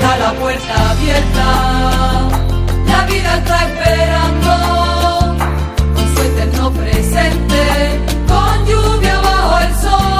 Está la puerta abierta, la vida está esperando. Con su eterno presente, con lluvia bajo el sol.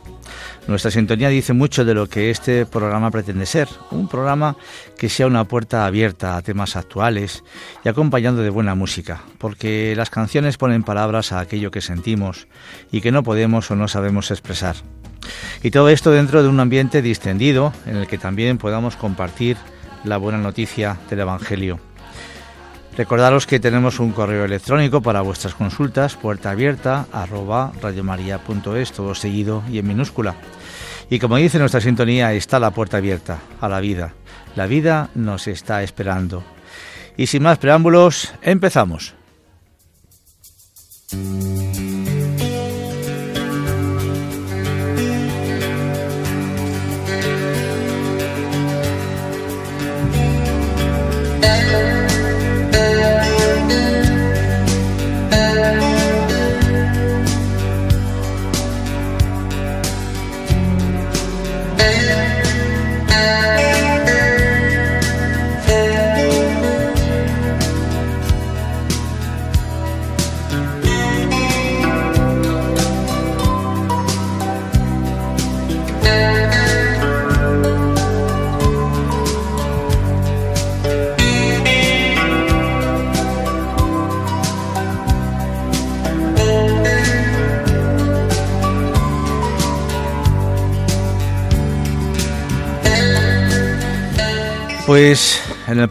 Nuestra sintonía dice mucho de lo que este programa pretende ser, un programa que sea una puerta abierta a temas actuales y acompañando de buena música, porque las canciones ponen palabras a aquello que sentimos y que no podemos o no sabemos expresar. Y todo esto dentro de un ambiente distendido en el que también podamos compartir la buena noticia del Evangelio. Recordaros que tenemos un correo electrónico para vuestras consultas, puerta abierta, arroba radiomaria.es, todo seguido y en minúscula. Y como dice nuestra sintonía, está la puerta abierta a la vida. La vida nos está esperando. Y sin más preámbulos, empezamos.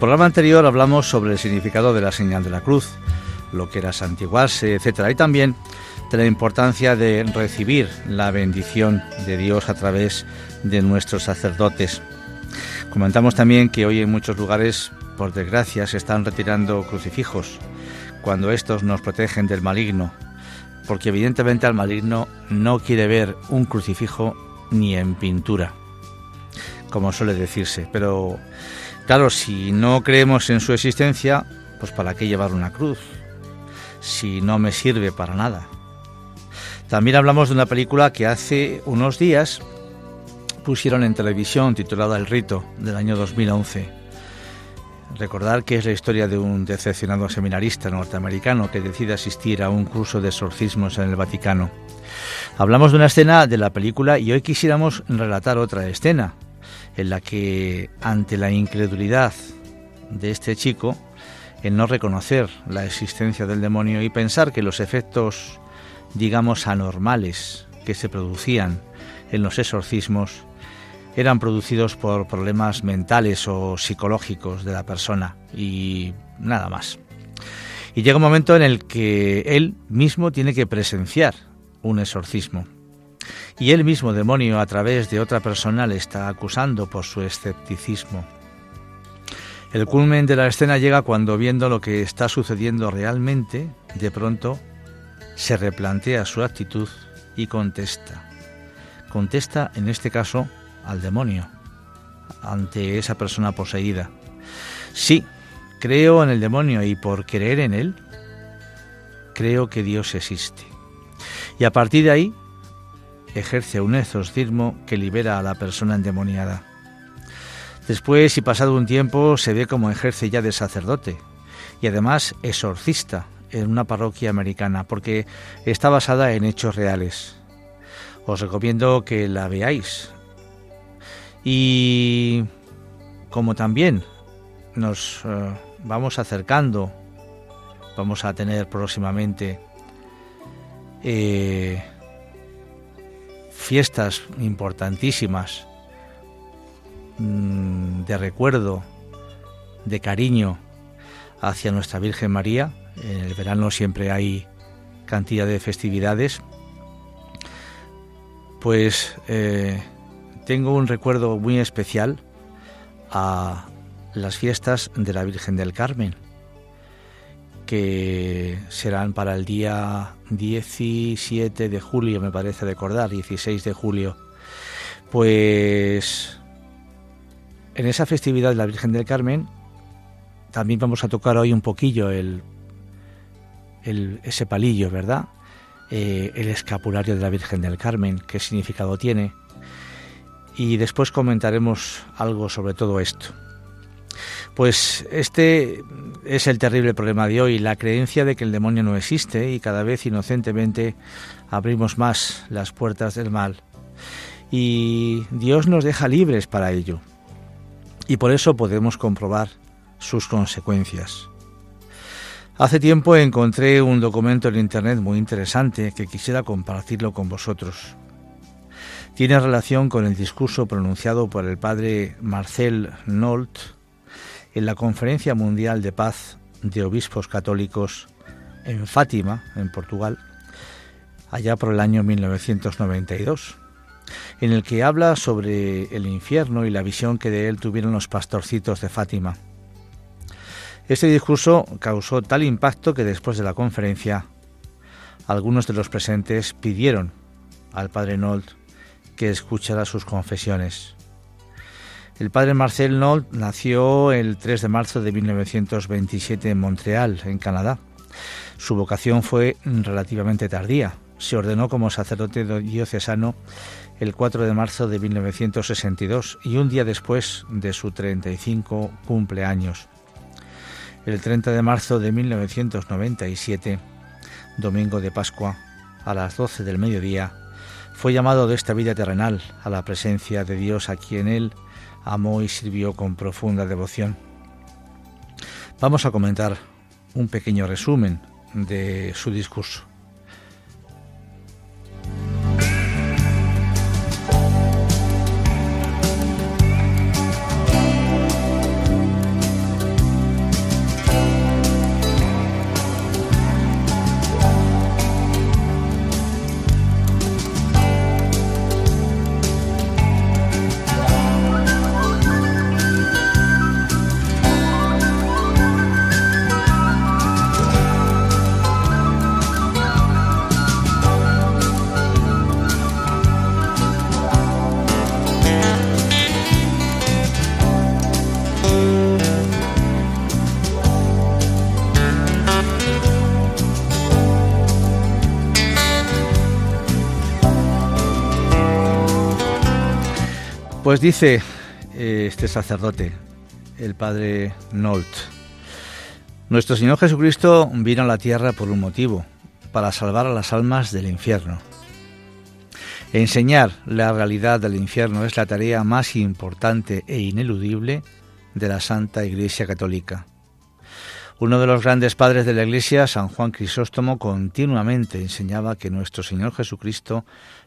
Programa anterior hablamos sobre el significado de la señal de la cruz, lo que era santiguarse, etcétera, y también de la importancia de recibir la bendición de Dios a través de nuestros sacerdotes. Comentamos también que hoy en muchos lugares, por desgracia, se están retirando crucifijos cuando estos nos protegen del maligno, porque evidentemente al maligno no quiere ver un crucifijo ni en pintura, como suele decirse, pero Claro, si no creemos en su existencia, pues ¿para qué llevar una cruz? Si no me sirve para nada. También hablamos de una película que hace unos días pusieron en televisión titulada El Rito del año 2011. Recordar que es la historia de un decepcionado seminarista norteamericano que decide asistir a un curso de exorcismos en el Vaticano. Hablamos de una escena de la película y hoy quisiéramos relatar otra escena, en la que ante la incredulidad de este chico, en no reconocer la existencia del demonio y pensar que los efectos, digamos, anormales que se producían en los exorcismos eran producidos por problemas mentales o psicológicos de la persona y nada más. Y llega un momento en el que él mismo tiene que presenciar un exorcismo. Y él mismo, demonio, a través de otra persona, le está acusando por su escepticismo. El culmen de la escena llega cuando, viendo lo que está sucediendo realmente, de pronto se replantea su actitud y contesta. Contesta, en este caso, al demonio, ante esa persona poseída. Sí, creo en el demonio y por creer en él, creo que Dios existe. Y a partir de ahí, ejerce un exorcismo que libera a la persona endemoniada. Después, y pasado un tiempo, se ve como ejerce ya de sacerdote y además exorcista en una parroquia americana, porque está basada en hechos reales. Os recomiendo que la veáis. Y como también nos eh, vamos acercando, vamos a tener próximamente eh, fiestas importantísimas mm, de recuerdo, de cariño hacia nuestra Virgen María. En el verano siempre hay cantidad de festividades. Pues eh, tengo un recuerdo muy especial a las fiestas de la Virgen del Carmen, que serán para el día 17 de julio, me parece recordar, 16 de julio. Pues en esa festividad de la Virgen del Carmen también vamos a tocar hoy un poquillo el, ese palillo, ¿verdad? Eh, el escapulario de la Virgen del Carmen, qué significado tiene. Y después comentaremos algo sobre todo esto. Pues este es el terrible problema de hoy, la creencia de que el demonio no existe y cada vez inocentemente abrimos más las puertas del mal. Y Dios nos deja libres para ello. Y por eso podemos comprobar sus consecuencias. Hace tiempo encontré un documento en Internet muy interesante que quisiera compartirlo con vosotros. Tiene relación con el discurso pronunciado por el padre Marcel Nolt en la Conferencia Mundial de Paz de Obispos Católicos en Fátima, en Portugal, allá por el año 1992, en el que habla sobre el infierno y la visión que de él tuvieron los pastorcitos de Fátima. Este discurso causó tal impacto que después de la conferencia algunos de los presentes pidieron al padre Nolt que escuchara sus confesiones. El padre Marcel Nolt nació el 3 de marzo de 1927 en Montreal, en Canadá. Su vocación fue relativamente tardía. Se ordenó como sacerdote diocesano el 4 de marzo de 1962 y un día después de su 35 cumpleaños el 30 de marzo de 1997, domingo de Pascua, a las 12 del mediodía, fue llamado de esta vida terrenal a la presencia de Dios a quien él amó y sirvió con profunda devoción. Vamos a comentar un pequeño resumen de su discurso. Pues dice eh, este sacerdote, el padre Nolt, nuestro Señor Jesucristo vino a la tierra por un motivo, para salvar a las almas del infierno. Enseñar la realidad del infierno es la tarea más importante e ineludible de la Santa Iglesia Católica. Uno de los grandes padres de la Iglesia, San Juan Crisóstomo, continuamente enseñaba que nuestro Señor Jesucristo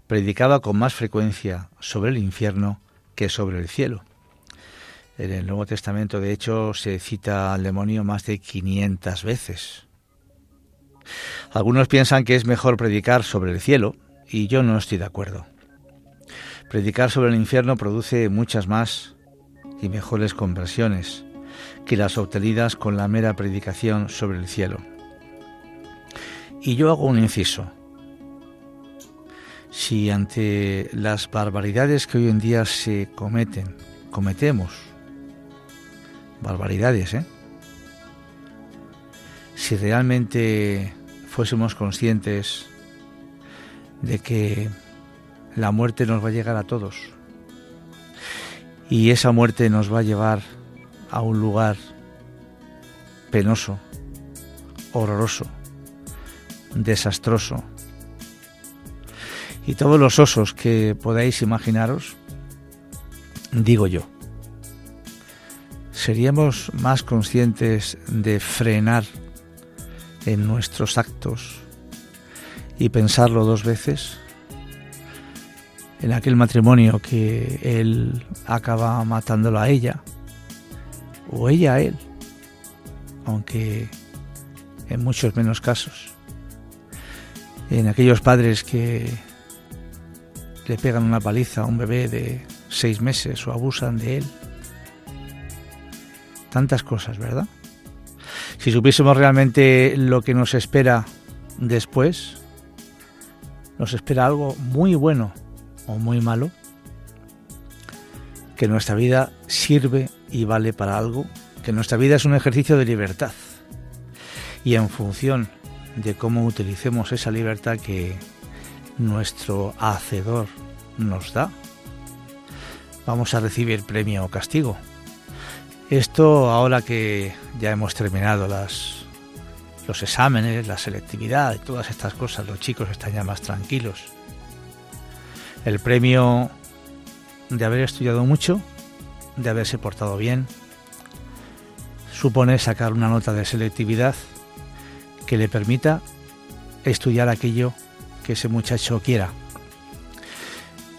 predicaba con más frecuencia sobre el infierno que sobre el cielo. En el Nuevo Testamento, de hecho, se cita al demonio más de 500 veces. Algunos piensan que es mejor predicar sobre el cielo, y yo no estoy de acuerdo. Predicar sobre el infierno produce muchas más y mejores conversiones que las obtenidas con la mera predicación sobre el cielo. Y yo hago un inciso. Si ante las barbaridades que hoy en día se cometen, cometemos, barbaridades, ¿eh? Si realmente fuésemos conscientes de que la muerte nos va a llegar a todos y esa muerte nos va a llevar a un lugar penoso, horroroso, desastroso. Y todos los osos que podáis imaginaros, digo yo, seríamos más conscientes de frenar en nuestros actos y pensarlo dos veces en aquel matrimonio que él acaba matándolo a ella o ella a él, aunque en muchos menos casos. En aquellos padres que le pegan una paliza a un bebé de seis meses o abusan de él. Tantas cosas, ¿verdad? Si supiésemos realmente lo que nos espera después, nos espera algo muy bueno o muy malo, que nuestra vida sirve y vale para algo, que nuestra vida es un ejercicio de libertad. Y en función de cómo utilicemos esa libertad que nuestro hacedor nos da, vamos a recibir premio o castigo. Esto ahora que ya hemos terminado las, los exámenes, la selectividad y todas estas cosas, los chicos están ya más tranquilos. El premio de haber estudiado mucho, de haberse portado bien, supone sacar una nota de selectividad que le permita estudiar aquello que ese muchacho quiera.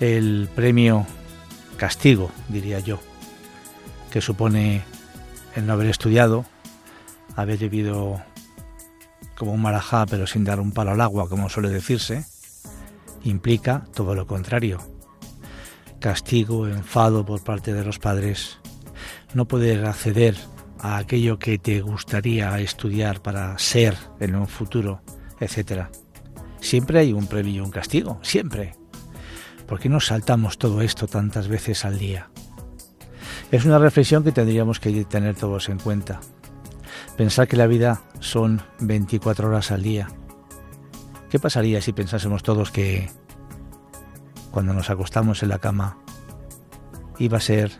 El premio castigo, diría yo, que supone el no haber estudiado, haber vivido como un marajá pero sin dar un palo al agua, como suele decirse, implica todo lo contrario. Castigo, enfado por parte de los padres, no poder acceder a aquello que te gustaría estudiar para ser en un futuro, etc. Siempre hay un premio y un castigo, siempre. ¿Por qué nos saltamos todo esto tantas veces al día? Es una reflexión que tendríamos que tener todos en cuenta. Pensar que la vida son 24 horas al día. ¿Qué pasaría si pensásemos todos que cuando nos acostamos en la cama iba a ser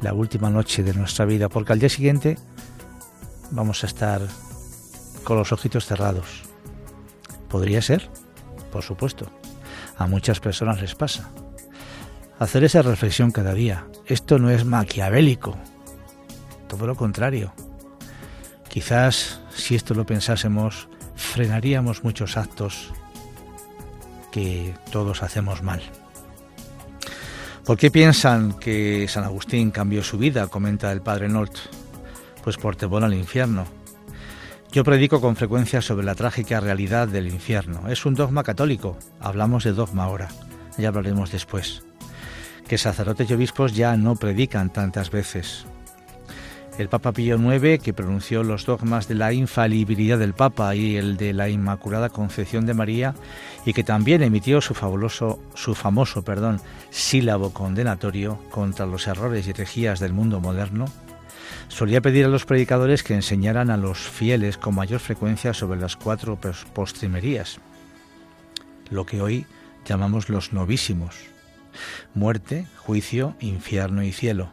la última noche de nuestra vida? Porque al día siguiente vamos a estar con los ojitos cerrados. ¿Podría ser? Por supuesto. A muchas personas les pasa. Hacer esa reflexión cada día. Esto no es maquiavélico. Todo lo contrario. Quizás si esto lo pensásemos, frenaríamos muchos actos que todos hacemos mal. ¿Por qué piensan que San Agustín cambió su vida? comenta el padre Nort. Pues por temor al infierno. Yo predico con frecuencia sobre la trágica realidad del infierno. Es un dogma católico. Hablamos de dogma ahora. Ya hablaremos después. Que sacerdotes y obispos ya no predican tantas veces el Papa Pío IX, que pronunció los dogmas de la infalibilidad del Papa y el de la Inmaculada Concepción de María, y que también emitió su fabuloso, su famoso, perdón, sílabo condenatorio contra los errores y herejías del mundo moderno, solía pedir a los predicadores que enseñaran a los fieles con mayor frecuencia sobre las cuatro postrimerías, lo que hoy llamamos los novísimos, muerte, juicio, infierno y cielo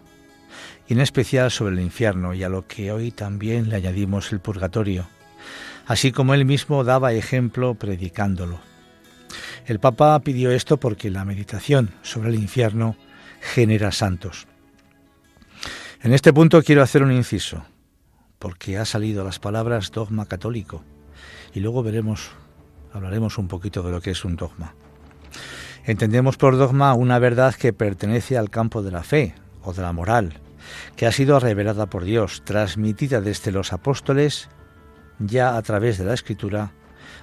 y en especial sobre el infierno y a lo que hoy también le añadimos el purgatorio, así como él mismo daba ejemplo predicándolo. El Papa pidió esto porque la meditación sobre el infierno genera santos. En este punto quiero hacer un inciso, porque ha salido las palabras dogma católico, y luego veremos, hablaremos un poquito de lo que es un dogma. Entendemos por dogma una verdad que pertenece al campo de la fe o de la moral, que ha sido revelada por Dios, transmitida desde los apóstoles, ya a través de la escritura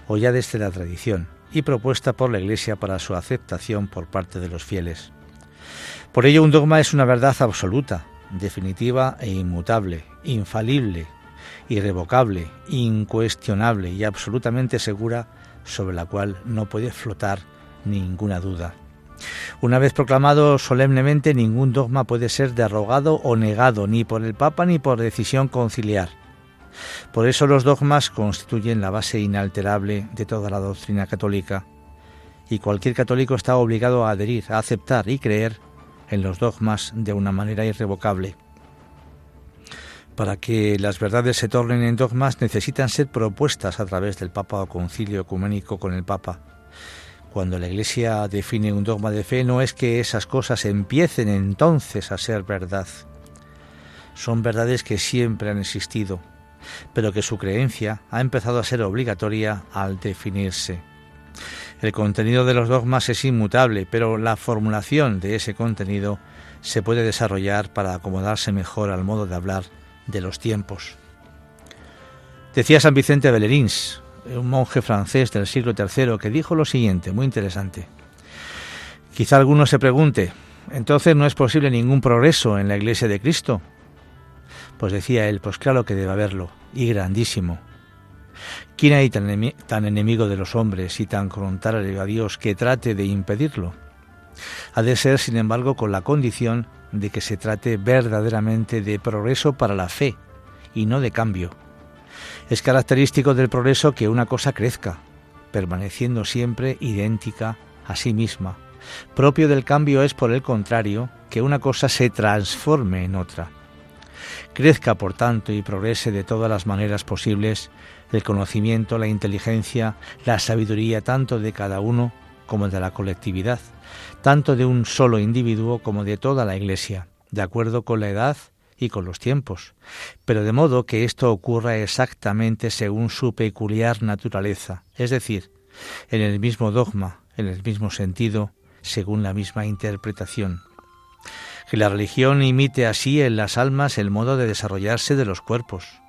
o ya desde la tradición, y propuesta por la Iglesia para su aceptación por parte de los fieles. Por ello un dogma es una verdad absoluta, definitiva e inmutable, infalible, irrevocable, incuestionable y absolutamente segura sobre la cual no puede flotar ninguna duda. Una vez proclamado solemnemente, ningún dogma puede ser derogado o negado ni por el Papa ni por decisión conciliar. Por eso los dogmas constituyen la base inalterable de toda la doctrina católica, y cualquier católico está obligado a adherir, a aceptar y creer en los dogmas de una manera irrevocable. Para que las verdades se tornen en dogmas necesitan ser propuestas a través del Papa o concilio ecuménico con el Papa. Cuando la Iglesia define un dogma de fe no es que esas cosas empiecen entonces a ser verdad. Son verdades que siempre han existido, pero que su creencia ha empezado a ser obligatoria al definirse. El contenido de los dogmas es inmutable, pero la formulación de ese contenido se puede desarrollar para acomodarse mejor al modo de hablar de los tiempos. Decía San Vicente Bellerins, un monje francés del siglo III, que dijo lo siguiente, muy interesante. Quizá alguno se pregunte, entonces no es posible ningún progreso en la Iglesia de Cristo. Pues decía él, pues claro que debe haberlo, y grandísimo. ¿Quién hay tan, enemigo de los hombres y tan contrario a Dios que trate de impedirlo? Ha de ser, sin embargo, con la condición de que se trate verdaderamente de progreso para la fe y no de cambio. Es característico del progreso que una cosa crezca, permaneciendo siempre idéntica a sí misma. Propio del cambio es, por el contrario, que una cosa se transforme en otra. Crezca, por tanto, y progrese de todas las maneras posibles el conocimiento, la inteligencia, la sabiduría tanto de cada uno como de la colectividad, tanto de un solo individuo como de toda la Iglesia, de acuerdo con la edad y con los tiempos, pero de modo que esto ocurra exactamente según su peculiar naturaleza, es decir, en el mismo dogma, en el mismo sentido, según la misma interpretación. Que la religión imite así en las almas el modo de desarrollarse de los cuerpos.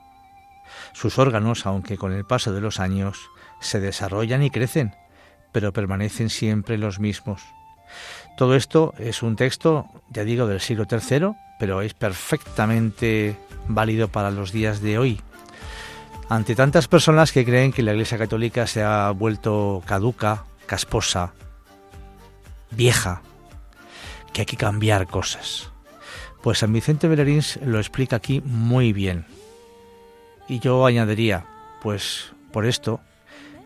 Sus órganos, aunque con el paso de los años, se desarrollan y crecen, pero permanecen siempre los mismos. Todo esto es un texto, ya digo, del siglo III, pero es perfectamente válido para los días de hoy. Ante tantas personas que creen que la Iglesia Católica se ha vuelto caduca, casposa, vieja, que hay que cambiar cosas. Pues San Vicente Bellerins lo explica aquí muy bien. Y yo añadiría, pues por esto,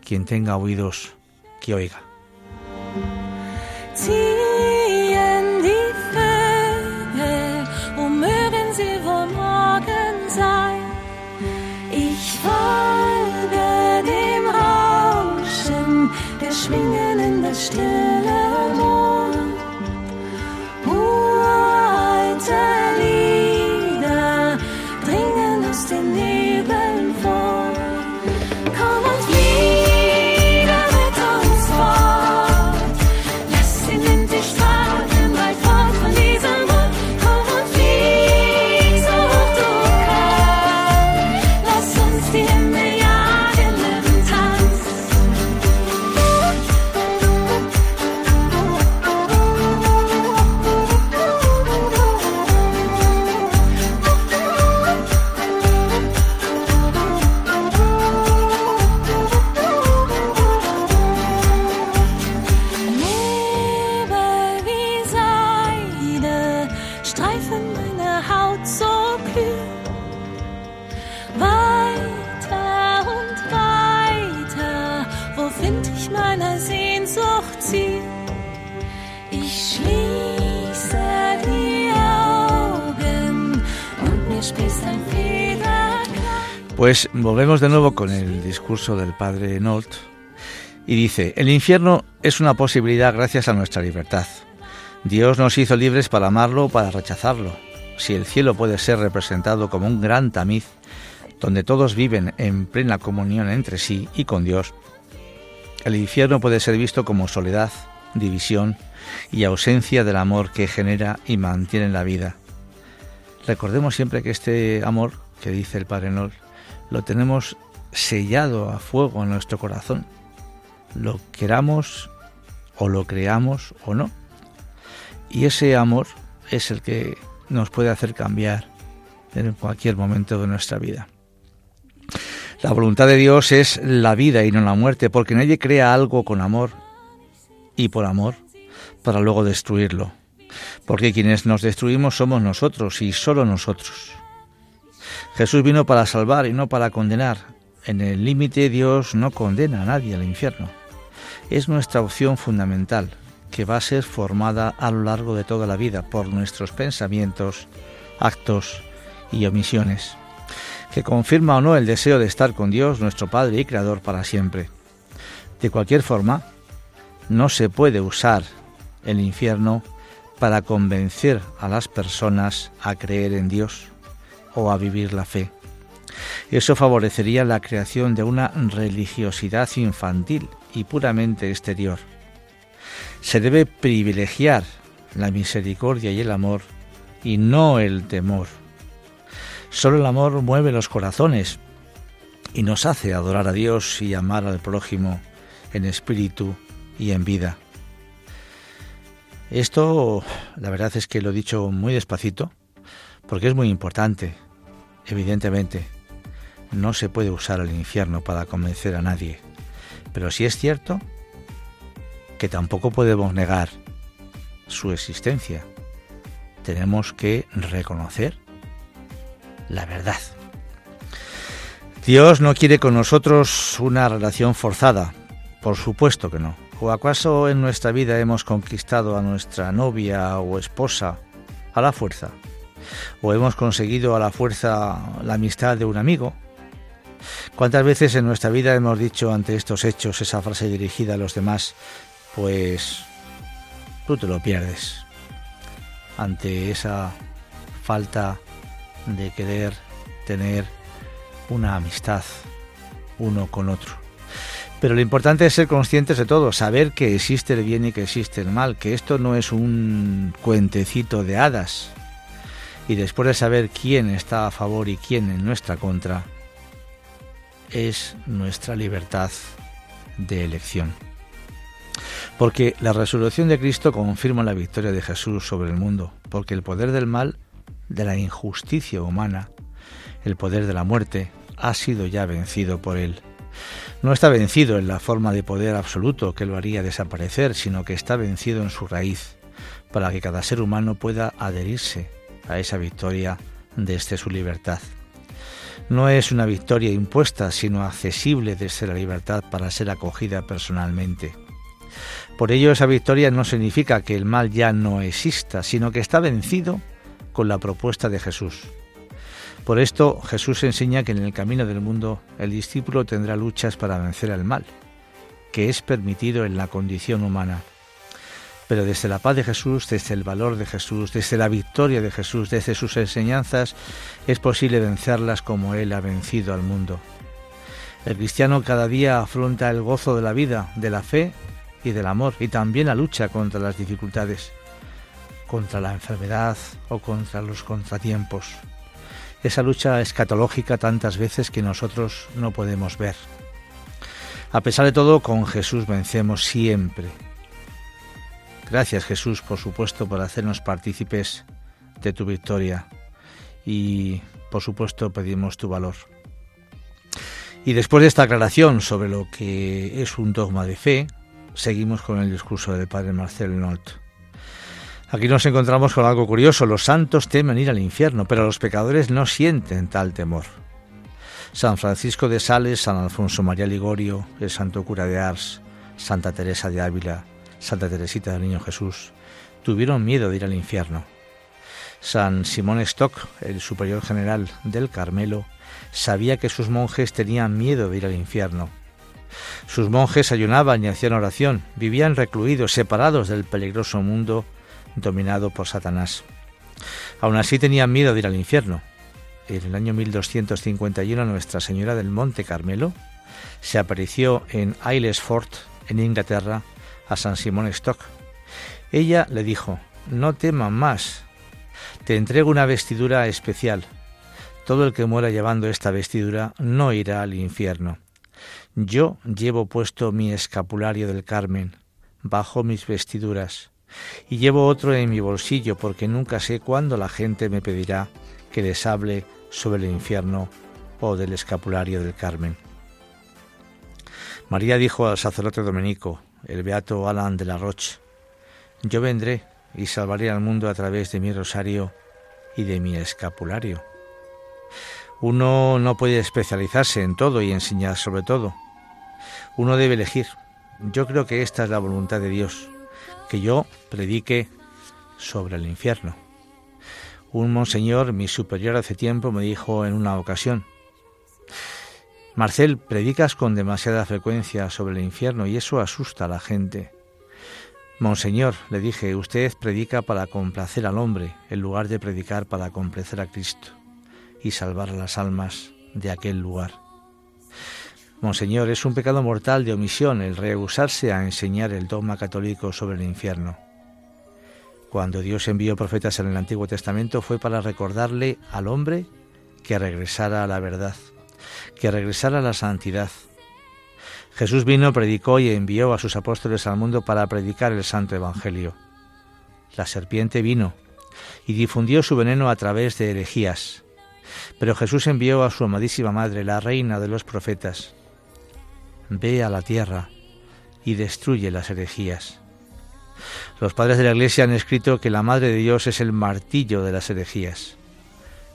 quien tenga oídos, que oiga. Ziehen die Vögel, wo Pues volvemos de nuevo con el discurso del padre Nolt y dice, el infierno es una posibilidad gracias a nuestra libertad. Dios nos hizo libres para amarlo o para rechazarlo. Si el cielo puede ser representado como un gran tamiz, donde todos viven en plena comunión entre sí y con Dios, el infierno puede ser visto como soledad división y ausencia del amor que genera y mantiene la vida. Recordemos siempre que este amor, que dice el Padre Nol, lo tenemos sellado a fuego en nuestro corazón, lo queramos o lo creamos o no. Y ese amor es el que nos puede hacer cambiar en cualquier momento de nuestra vida. La voluntad de Dios es la vida y no la muerte, porque nadie crea algo con amor y por amor para luego destruirlo. Porque quienes nos destruimos somos nosotros y solo nosotros. Jesús vino para salvar y no para condenar. En el límite Dios no condena a nadie al infierno. Es nuestra opción fundamental, que va a ser formada a lo largo de toda la vida por nuestros pensamientos, actos y omisiones, que confirma o no el deseo de estar con Dios, nuestro Padre y Creador, para siempre. De cualquier forma, no se puede usar el infierno para convencer a las personas a creer en Dios o a vivir la fe. Eso favorecería la creación de una religiosidad infantil y puramente exterior. Se debe privilegiar la misericordia y el amor y no el temor. Solo el amor mueve los corazones y nos hace adorar a Dios y amar al prójimo en espíritu y en vida. Esto, la verdad es que lo he dicho muy despacito, porque es muy importante, evidentemente. No se puede usar el infierno para convencer a nadie, pero sí es cierto que tampoco podemos negar su existencia. Tenemos que reconocer la verdad. Dios no quiere con nosotros una relación forzada, por supuesto que no. ¿O acaso en nuestra vida hemos conquistado a nuestra novia o esposa a la fuerza? ¿O hemos conseguido a la fuerza la amistad de un amigo? ¿Cuántas veces en nuestra vida hemos dicho ante estos hechos esa frase dirigida a los demás? Pues tú te lo pierdes ante esa falta de querer tener una amistad uno con otro. Pero lo importante es ser conscientes de todo, saber que existe el bien y que existe el mal, que esto no es un cuentecito de hadas. Y después de saber quién está a favor y quién en nuestra contra, es nuestra libertad de elección. Porque la resurrección de Cristo confirma la victoria de Jesús sobre el mundo, porque el poder del mal, de la injusticia humana, el poder de la muerte, ha sido ya vencido por él. No está vencido en la forma de poder absoluto que lo haría desaparecer, sino que está vencido en su raíz, para que cada ser humano pueda adherirse a esa victoria desde su libertad. No es una victoria impuesta, sino accesible desde la libertad para ser acogida personalmente. Por ello esa victoria no significa que el mal ya no exista, sino que está vencido con la propuesta de Jesús. Por esto Jesús enseña que en el camino del mundo el discípulo tendrá luchas para vencer al mal, que es permitido en la condición humana. Pero desde la paz de Jesús, desde el valor de Jesús, desde la victoria de Jesús, desde sus enseñanzas, es posible vencerlas como Él ha vencido al mundo. El cristiano cada día afronta el gozo de la vida, de la fe y del amor, y también la lucha contra las dificultades, contra la enfermedad o contra los contratiempos. Esa lucha escatológica tantas veces que nosotros no podemos ver. A pesar de todo, con Jesús vencemos siempre. Gracias Jesús, por supuesto, por hacernos partícipes de tu victoria y, por supuesto, pedimos tu valor. Y después de esta aclaración sobre lo que es un dogma de fe, seguimos con el discurso del padre Marcel Nolt. Aquí nos encontramos con algo curioso. Los santos temen ir al infierno, pero los pecadores no sienten tal temor. San Francisco de Sales, San Alfonso María Ligorio, el Santo Cura de Ars, Santa Teresa de Ávila, Santa Teresita del Niño Jesús, tuvieron miedo de ir al infierno. San Simón Stock, el superior general del Carmelo, sabía que sus monjes tenían miedo de ir al infierno. Sus monjes ayunaban y hacían oración, vivían recluidos, separados del peligroso mundo dominado por Satanás. Aún así tenían miedo de ir al infierno. En el año 1251 Nuestra Señora del Monte Carmelo se apareció en Aylesford, en Inglaterra, a San Simón Stock. Ella le dijo, no teman más, te entrego una vestidura especial. Todo el que muera llevando esta vestidura no irá al infierno. Yo llevo puesto mi escapulario del Carmen, bajo mis vestiduras, y llevo otro en mi bolsillo porque nunca sé cuándo la gente me pedirá que les hable sobre el infierno o del escapulario del Carmen. María dijo al sacerdote dominico, el beato Alan de la Roche, yo vendré y salvaré al mundo a través de mi rosario y de mi escapulario. Uno no puede especializarse en todo y enseñar sobre todo. Uno debe elegir. Yo creo que esta es la voluntad de Dios, que yo predique sobre el infierno. Un monseñor, mi superior hace tiempo, me dijo en una ocasión, Marcel, predicas con demasiada frecuencia sobre el infierno y eso asusta a la gente. Monseñor, le dije, usted predica para complacer al hombre en lugar de predicar para complacer a Cristo y salvar a las almas de aquel lugar. Monseñor, es un pecado mortal de omisión el rehusarse a enseñar el dogma católico sobre el infierno. Cuando Dios envió profetas en el Antiguo Testamento fue para recordarle al hombre que regresara a la verdad, que regresara a la santidad. Jesús vino, predicó y envió a sus apóstoles al mundo para predicar el Santo Evangelio. La serpiente vino y difundió su veneno a través de herejías. Pero Jesús envió a su amadísima madre, la reina de los profetas. Ve a la tierra y destruye las herejías. Los padres de la Iglesia han escrito que la Madre de Dios es el martillo de las herejías.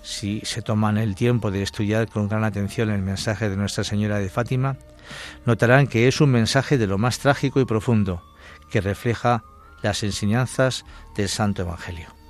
Si se toman el tiempo de estudiar con gran atención el mensaje de Nuestra Señora de Fátima, notarán que es un mensaje de lo más trágico y profundo, que refleja las enseñanzas del Santo Evangelio.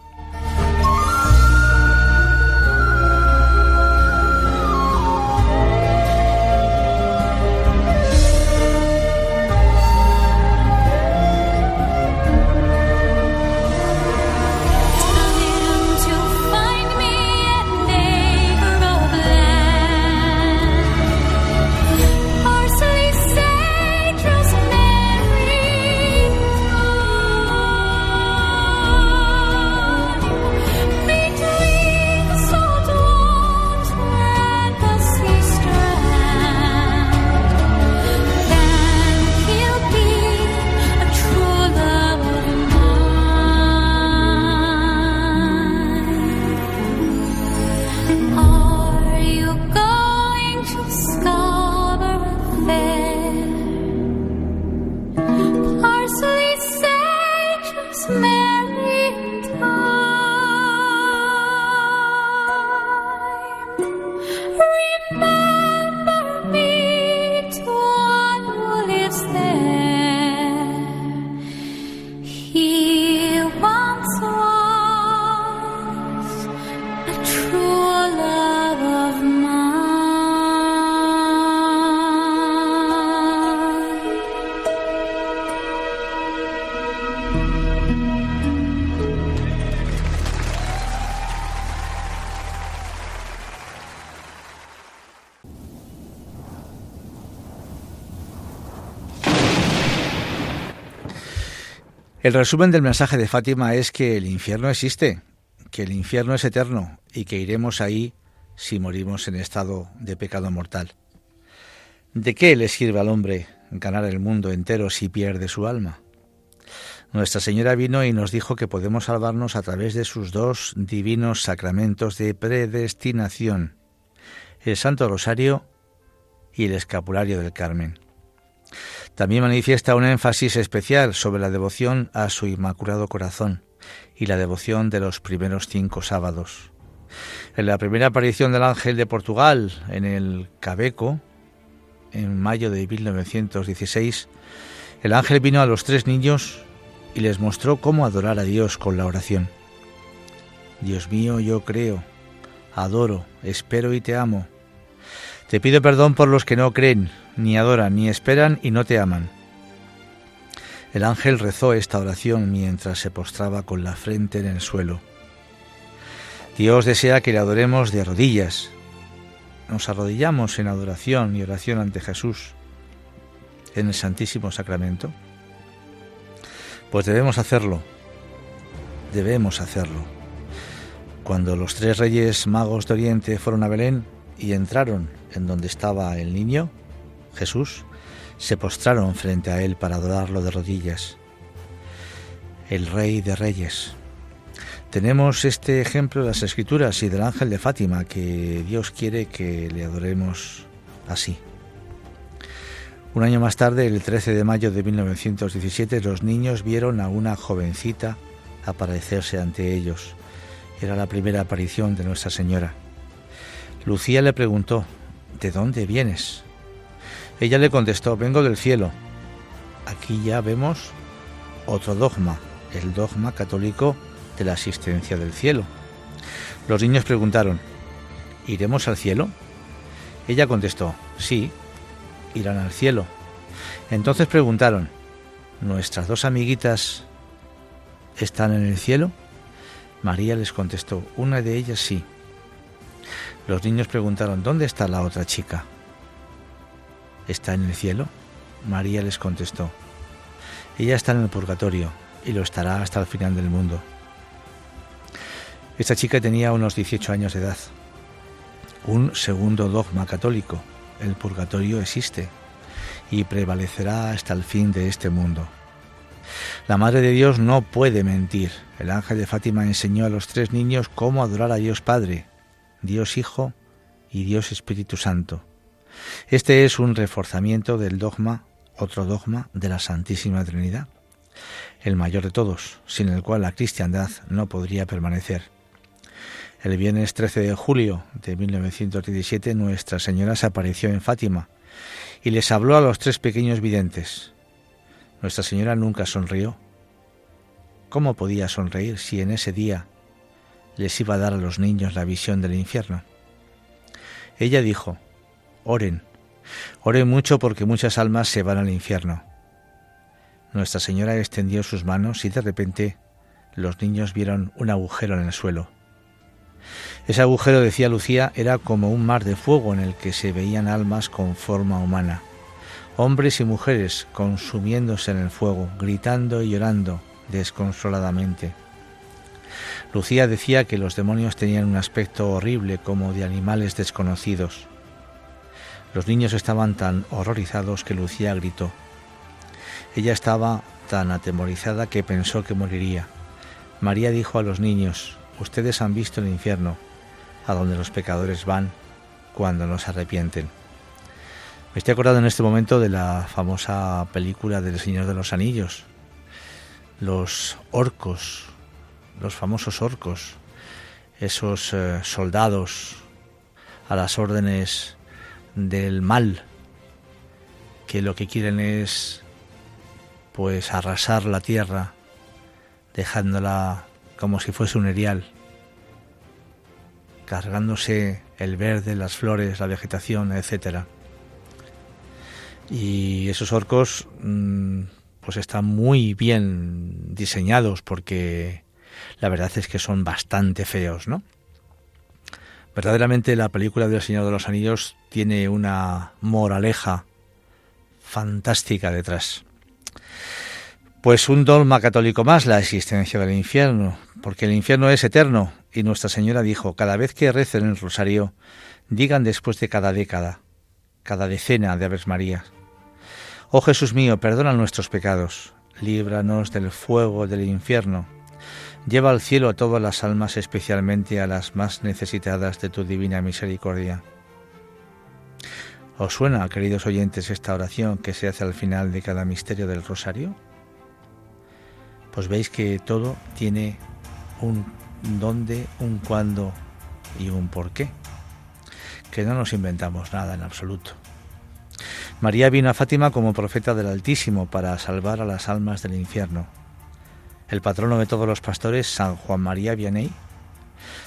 El resumen del mensaje de Fátima es que el infierno existe, que el infierno es eterno y que iremos ahí si morimos en estado de pecado mortal. ¿De qué le sirve al hombre ganar el mundo entero si pierde su alma? Nuestra Señora vino y nos dijo que podemos salvarnos a través de sus dos divinos sacramentos de predestinación, el Santo Rosario y el Escapulario del Carmen. También manifiesta un énfasis especial sobre la devoción a su Inmaculado Corazón y la devoción de los primeros cinco sábados. En la primera aparición del ángel de Portugal en el Cabeco, en mayo de 1916, el ángel vino a los tres niños y les mostró cómo adorar a Dios con la oración. Dios mío, yo creo, adoro, espero y te amo. Te pido perdón por los que no creen, ni adoran, ni esperan y no te aman. El ángel rezó esta oración mientras se postraba con la frente en el suelo. Dios desea que le adoremos de rodillas. Nos arrodillamos en adoración y oración ante Jesús en el Santísimo Sacramento. Pues debemos hacerlo, debemos hacerlo. Cuando los tres reyes magos de Oriente fueron a Belén y entraron en donde estaba el niño, Jesús, se postraron frente a él para adorarlo de rodillas. El rey de reyes. Tenemos este ejemplo de las escrituras y del ángel de Fátima, que Dios quiere que le adoremos así. Un año más tarde, el 13 de mayo de 1917, los niños vieron a una jovencita aparecerse ante ellos. Era la primera aparición de Nuestra Señora. Lucía le preguntó, ¿de dónde vienes? Ella le contestó, vengo del cielo. Aquí ya vemos otro dogma, el dogma católico de la asistencia del cielo. Los niños preguntaron, ¿iremos al cielo? Ella contestó, sí, irán al cielo. Entonces preguntaron, ¿nuestras dos amiguitas están en el cielo? María les contestó, una de ellas sí. Los niños preguntaron, ¿dónde está la otra chica? ¿Está en el cielo? María les contestó, ella está en el purgatorio y lo estará hasta el final del mundo. Esta chica tenía unos 18 años de edad. Un segundo dogma católico, el purgatorio existe y prevalecerá hasta el fin de este mundo. La Madre de Dios no puede mentir. El ángel de Fátima enseñó a los tres niños cómo adorar a Dios Padre, Dios Hijo y Dios Espíritu Santo. Este es un reforzamiento del dogma, otro dogma de la Santísima Trinidad, el mayor de todos, sin el cual la cristiandad no podría permanecer. El viernes 13 de julio de 1917 Nuestra Señora se apareció en Fátima y les habló a los tres pequeños videntes. Nuestra Señora nunca sonrió. ¿Cómo podía sonreír si en ese día les iba a dar a los niños la visión del infierno? Ella dijo, oren, oren mucho porque muchas almas se van al infierno. Nuestra Señora extendió sus manos y de repente los niños vieron un agujero en el suelo. Ese agujero, decía Lucía, era como un mar de fuego en el que se veían almas con forma humana, hombres y mujeres consumiéndose en el fuego, gritando y llorando desconsoladamente. Lucía decía que los demonios tenían un aspecto horrible como de animales desconocidos. Los niños estaban tan horrorizados que Lucía gritó. Ella estaba tan atemorizada que pensó que moriría. María dijo a los niños, ustedes han visto el infierno, a donde los pecadores van cuando no se arrepienten. Me estoy acordando en este momento de la famosa película del Señor de los Anillos. Los orcos, los famosos orcos, esos eh, soldados a las órdenes del mal, que lo que quieren es pues arrasar la tierra, dejándola como si fuese un erial, cargándose el verde, las flores, la vegetación, etcétera. Y esos orcos mm, pues están muy bien diseñados porque la verdad es que son bastante feos, ¿no? Verdaderamente la película del Señor de los Anillos tiene una moraleja fantástica detrás. Pues un dogma católico más, la existencia del infierno, porque el infierno es eterno, y Nuestra Señora dijo, cada vez que recen el rosario, digan después de cada década, cada decena de Aves Marías, Oh Jesús mío, perdona nuestros pecados, líbranos del fuego del infierno, lleva al cielo a todas las almas, especialmente a las más necesitadas de tu divina misericordia. ¿Os suena, queridos oyentes, esta oración que se hace al final de cada misterio del rosario? Pues veis que todo tiene un dónde, un cuándo y un por qué. Que no nos inventamos nada en absoluto. María vino a Fátima como profeta del Altísimo para salvar a las almas del infierno. El patrono de todos los pastores, San Juan María Vianney,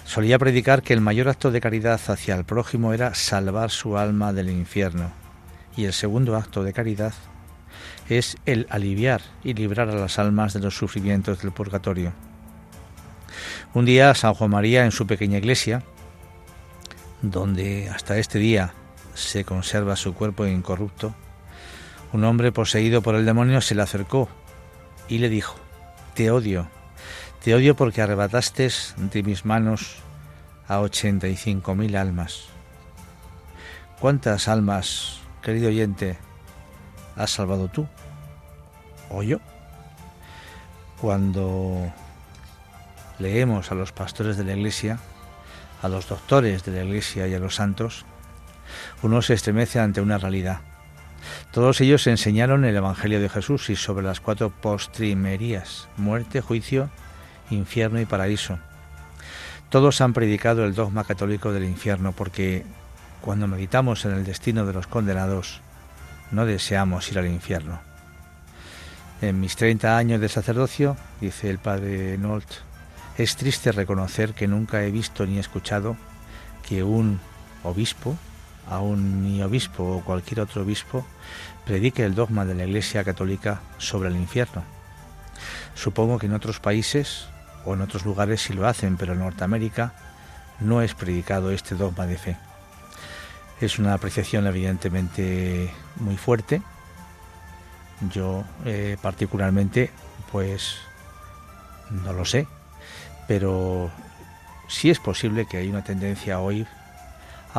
solía predicar que el mayor acto de caridad hacia el prójimo era salvar su alma del infierno, y el segundo acto de caridad es el aliviar y librar a las almas de los sufrimientos del purgatorio. Un día San Juan María en su pequeña iglesia, donde hasta este día se conserva su cuerpo incorrupto, un hombre poseído por el demonio se le acercó y le dijo, te odio, te odio porque arrebataste de mis manos a 85.000 almas. ¿Cuántas almas, querido oyente, has salvado tú? ¿O yo? Cuando leemos a los pastores de la Iglesia, a los doctores de la Iglesia y a los santos, uno se estremece ante una realidad. Todos ellos enseñaron el Evangelio de Jesús y sobre las cuatro postrimerías, muerte, juicio, infierno y paraíso. Todos han predicado el dogma católico del infierno porque cuando meditamos en el destino de los condenados, no deseamos ir al infierno. En mis 30 años de sacerdocio, dice el padre Nolt, es triste reconocer que nunca he visto ni escuchado que un obispo, aun ni obispo o cualquier otro obispo, predique el dogma de la Iglesia Católica sobre el infierno. Supongo que en otros países o en otros lugares sí lo hacen, pero en Norteamérica no es predicado este dogma de fe. Es una apreciación evidentemente muy fuerte. Yo eh, particularmente, pues no lo sé, pero sí es posible que hay una tendencia hoy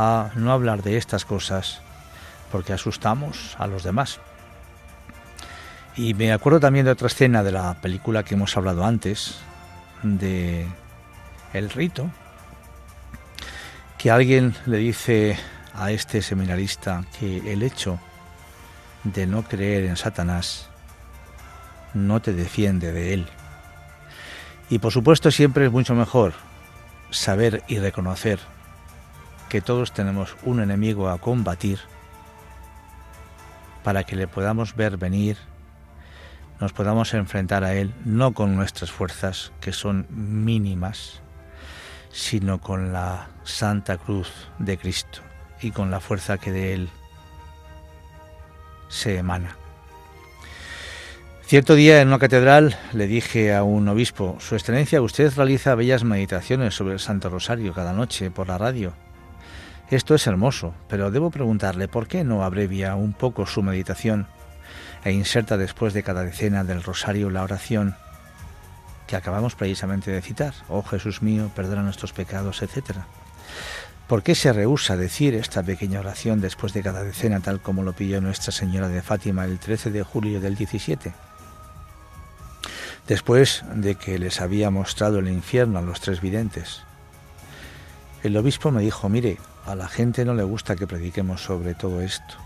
a no hablar de estas cosas porque asustamos a los demás. Y me acuerdo también de otra escena de la película que hemos hablado antes, de El Rito, que alguien le dice a este seminarista que el hecho de no creer en Satanás no te defiende de él. Y por supuesto siempre es mucho mejor saber y reconocer que todos tenemos un enemigo a combatir para que le podamos ver venir, nos podamos enfrentar a él no con nuestras fuerzas, que son mínimas, sino con la Santa Cruz de Cristo y con la fuerza que de él se emana. Cierto día en una catedral le dije a un obispo, Su Excelencia, usted realiza bellas meditaciones sobre el Santo Rosario cada noche por la radio. Esto es hermoso, pero debo preguntarle por qué no abrevia un poco su meditación e inserta después de cada decena del Rosario la oración que acabamos precisamente de citar, Oh Jesús mío, perdona nuestros pecados, etc. ¿Por qué se rehúsa decir esta pequeña oración después de cada decena tal como lo pidió Nuestra Señora de Fátima el 13 de julio del 17? Después de que les había mostrado el infierno a los tres videntes, el obispo me dijo, mire, a la gente no le gusta que prediquemos sobre todo esto.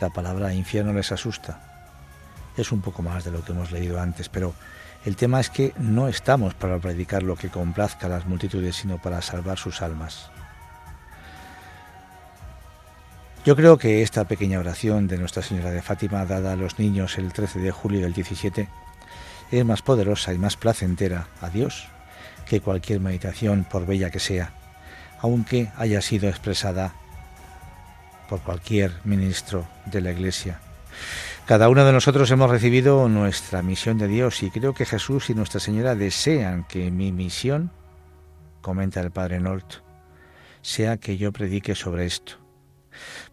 La palabra infierno les asusta. Es un poco más de lo que hemos leído antes, pero el tema es que no estamos para predicar lo que complazca a las multitudes, sino para salvar sus almas. Yo creo que esta pequeña oración de Nuestra Señora de Fátima, dada a los niños el 13 de julio del 17, es más poderosa y más placentera a Dios que cualquier meditación, por bella que sea, aunque haya sido expresada por cualquier ministro de la Iglesia. Cada uno de nosotros hemos recibido nuestra misión de Dios y creo que Jesús y Nuestra Señora desean que mi misión, comenta el Padre Nort, sea que yo predique sobre esto.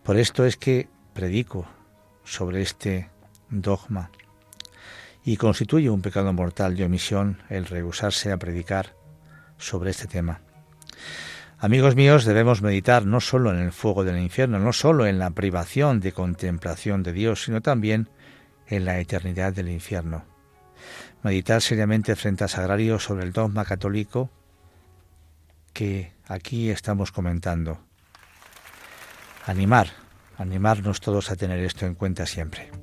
Por esto es que predico sobre este dogma y constituye un pecado mortal de omisión el rehusarse a predicar sobre este tema. Amigos míos, debemos meditar no solo en el fuego del infierno, no solo en la privación de contemplación de Dios, sino también en la eternidad del infierno. Meditar seriamente frente a Sagrario sobre el dogma católico que aquí estamos comentando. Animar, animarnos todos a tener esto en cuenta siempre.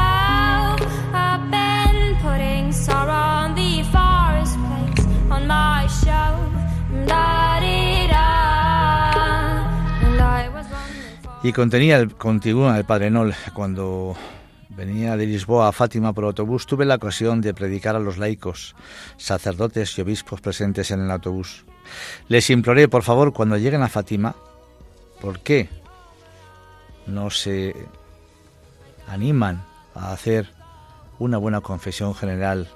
Y contenía el, continúa el Padre Nol. Cuando venía de Lisboa a Fátima por autobús, tuve la ocasión de predicar a los laicos, sacerdotes y obispos presentes en el autobús. Les imploré, por favor, cuando lleguen a Fátima, ¿por qué no se animan a hacer una buena confesión general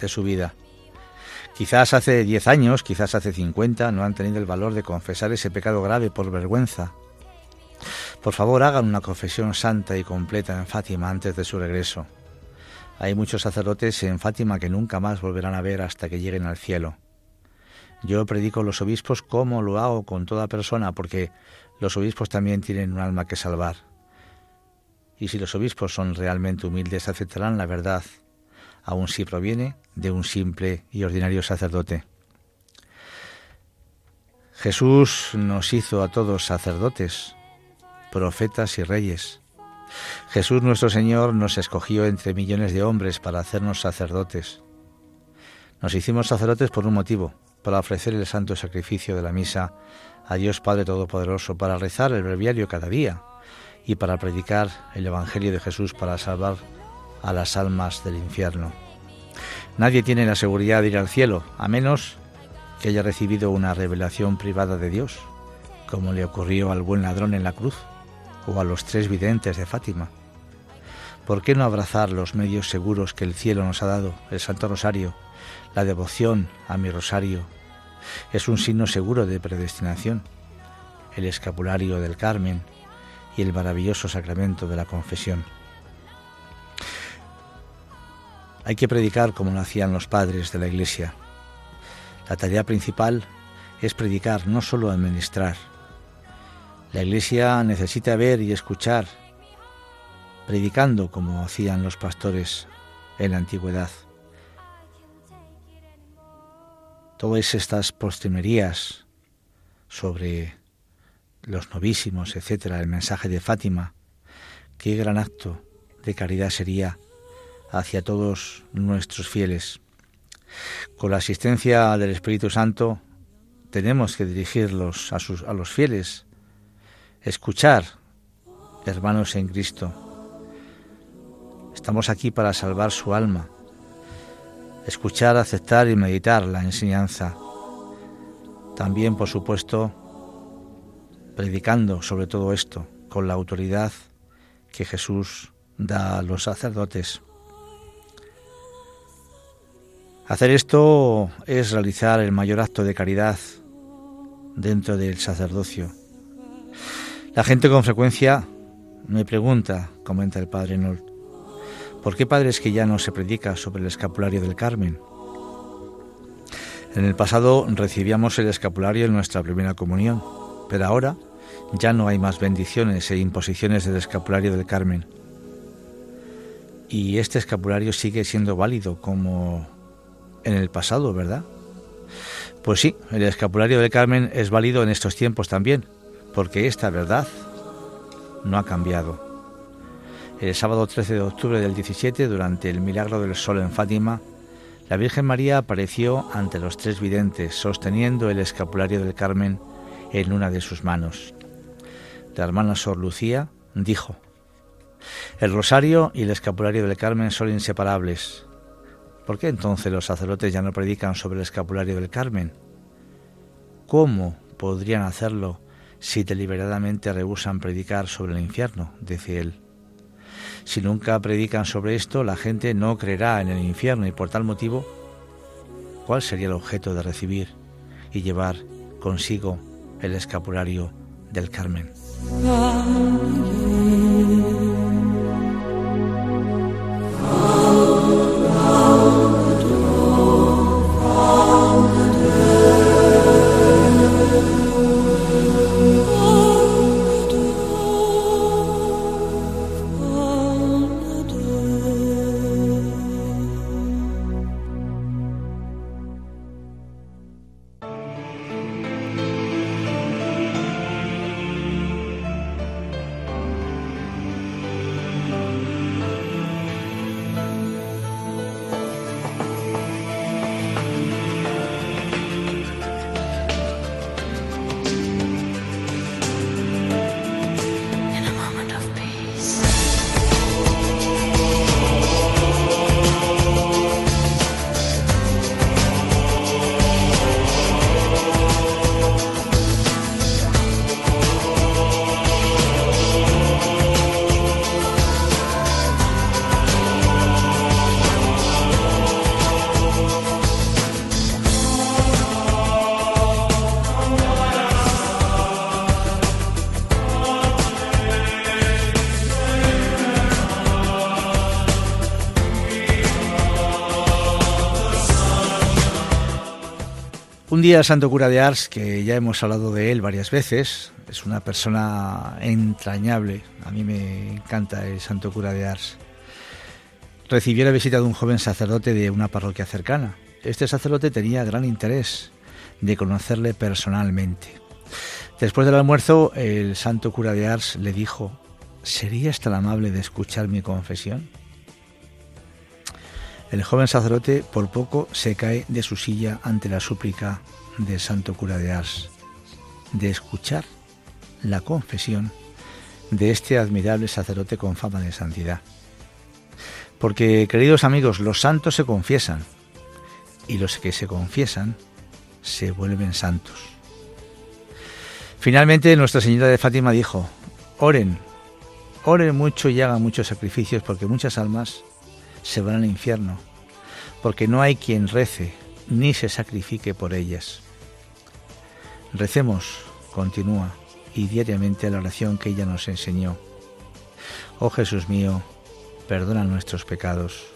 de su vida? Quizás hace 10 años, quizás hace 50, no han tenido el valor de confesar ese pecado grave por vergüenza, por favor, hagan una confesión santa y completa en Fátima antes de su regreso. Hay muchos sacerdotes en Fátima que nunca más volverán a ver hasta que lleguen al cielo. Yo predico a los obispos como lo hago con toda persona, porque los obispos también tienen un alma que salvar. Y si los obispos son realmente humildes, aceptarán la verdad, aun si proviene de un simple y ordinario sacerdote. Jesús nos hizo a todos sacerdotes, profetas y reyes. Jesús nuestro Señor nos escogió entre millones de hombres para hacernos sacerdotes. Nos hicimos sacerdotes por un motivo, para ofrecer el santo sacrificio de la misa a Dios Padre Todopoderoso, para rezar el breviario cada día y para predicar el Evangelio de Jesús para salvar a las almas del infierno. Nadie tiene la seguridad de ir al cielo, a menos que haya recibido una revelación privada de Dios, como le ocurrió al buen ladrón en la cruz o a los tres videntes de Fátima. ¿Por qué no abrazar los medios seguros que el cielo nos ha dado, el Santo Rosario, la devoción a mi rosario? Es un signo seguro de predestinación, el escapulario del Carmen y el maravilloso sacramento de la confesión. Hay que predicar como lo hacían los padres de la Iglesia. La tarea principal es predicar, no solo administrar. La Iglesia necesita ver y escuchar, predicando como hacían los pastores en la antigüedad. Todas estas postrimerías sobre los novísimos, etcétera, el mensaje de Fátima, qué gran acto de caridad sería hacia todos nuestros fieles. Con la asistencia del Espíritu Santo tenemos que dirigirlos a, a los fieles, escuchar, hermanos en Cristo. Estamos aquí para salvar su alma, escuchar, aceptar y meditar la enseñanza. También, por supuesto, predicando sobre todo esto con la autoridad que Jesús da a los sacerdotes. Hacer esto es realizar el mayor acto de caridad dentro del sacerdocio. La gente con frecuencia me pregunta, comenta el padre Nolt, ¿por qué padres que ya no se predica sobre el escapulario del Carmen? En el pasado recibíamos el escapulario en nuestra primera comunión, pero ahora ya no hay más bendiciones e imposiciones del escapulario del Carmen. Y este escapulario sigue siendo válido como en el pasado, ¿verdad? Pues sí, el escapulario del Carmen es válido en estos tiempos también, porque esta verdad no ha cambiado. El sábado 13 de octubre del 17, durante el milagro del sol en Fátima, la Virgen María apareció ante los tres videntes, sosteniendo el escapulario del Carmen en una de sus manos. La hermana Sor Lucía dijo, El rosario y el escapulario del Carmen son inseparables. ¿Por qué entonces los sacerdotes ya no predican sobre el escapulario del Carmen? ¿Cómo podrían hacerlo si deliberadamente rehusan predicar sobre el infierno, decía él. Si nunca predican sobre esto, la gente no creerá en el infierno y por tal motivo, ¿cuál sería el objeto de recibir y llevar consigo el escapulario del Carmen? Un día el santo cura de Ars, que ya hemos hablado de él varias veces, es una persona entrañable, a mí me encanta el santo cura de Ars, recibió la visita de un joven sacerdote de una parroquia cercana. Este sacerdote tenía gran interés de conocerle personalmente. Después del almuerzo, el santo cura de Ars le dijo, ¿serías tan amable de escuchar mi confesión? El joven sacerdote por poco se cae de su silla ante la súplica del santo cura de Ars de escuchar la confesión de este admirable sacerdote con fama de santidad. Porque, queridos amigos, los santos se confiesan y los que se confiesan se vuelven santos. Finalmente, Nuestra Señora de Fátima dijo, oren, oren mucho y hagan muchos sacrificios porque muchas almas se van al infierno, porque no hay quien rece ni se sacrifique por ellas. Recemos, continúa, y diariamente la oración que ella nos enseñó. Oh Jesús mío, perdona nuestros pecados,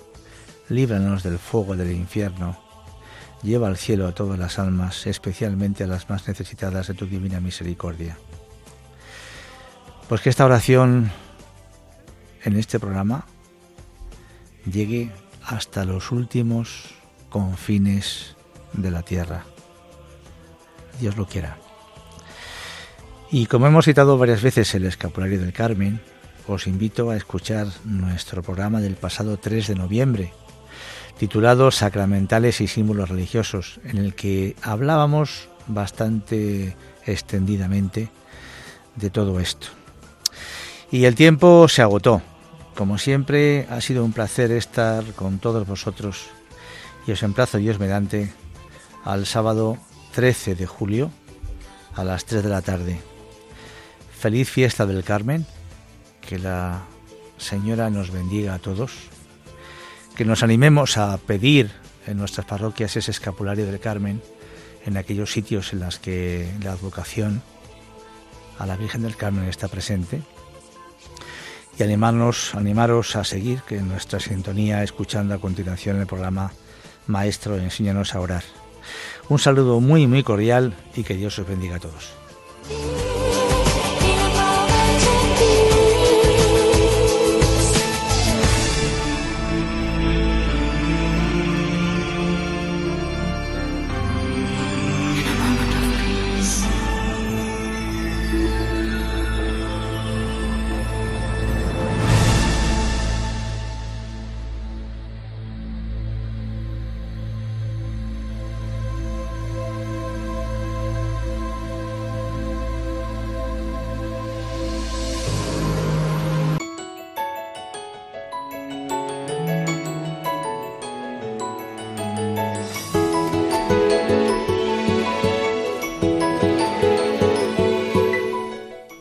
líbranos del fuego del infierno, lleva al cielo a todas las almas, especialmente a las más necesitadas de tu divina misericordia. Pues que esta oración en este programa llegue hasta los últimos confines de la tierra. Dios lo quiera. Y como hemos citado varias veces el escapulario del Carmen, os invito a escuchar nuestro programa del pasado 3 de noviembre, titulado Sacramentales y símbolos religiosos, en el que hablábamos bastante extendidamente de todo esto. Y el tiempo se agotó. Como siempre, ha sido un placer estar con todos vosotros y os emplazo Dios mediante al sábado 13 de julio a las 3 de la tarde. Feliz fiesta del Carmen, que la Señora nos bendiga a todos, que nos animemos a pedir en nuestras parroquias ese escapulario del Carmen en aquellos sitios en los que la advocación a la Virgen del Carmen está presente y animarnos, animaros a seguir que en nuestra sintonía escuchando a continuación el programa Maestro Enséñanos a orar. Un saludo muy muy cordial y que Dios os bendiga a todos.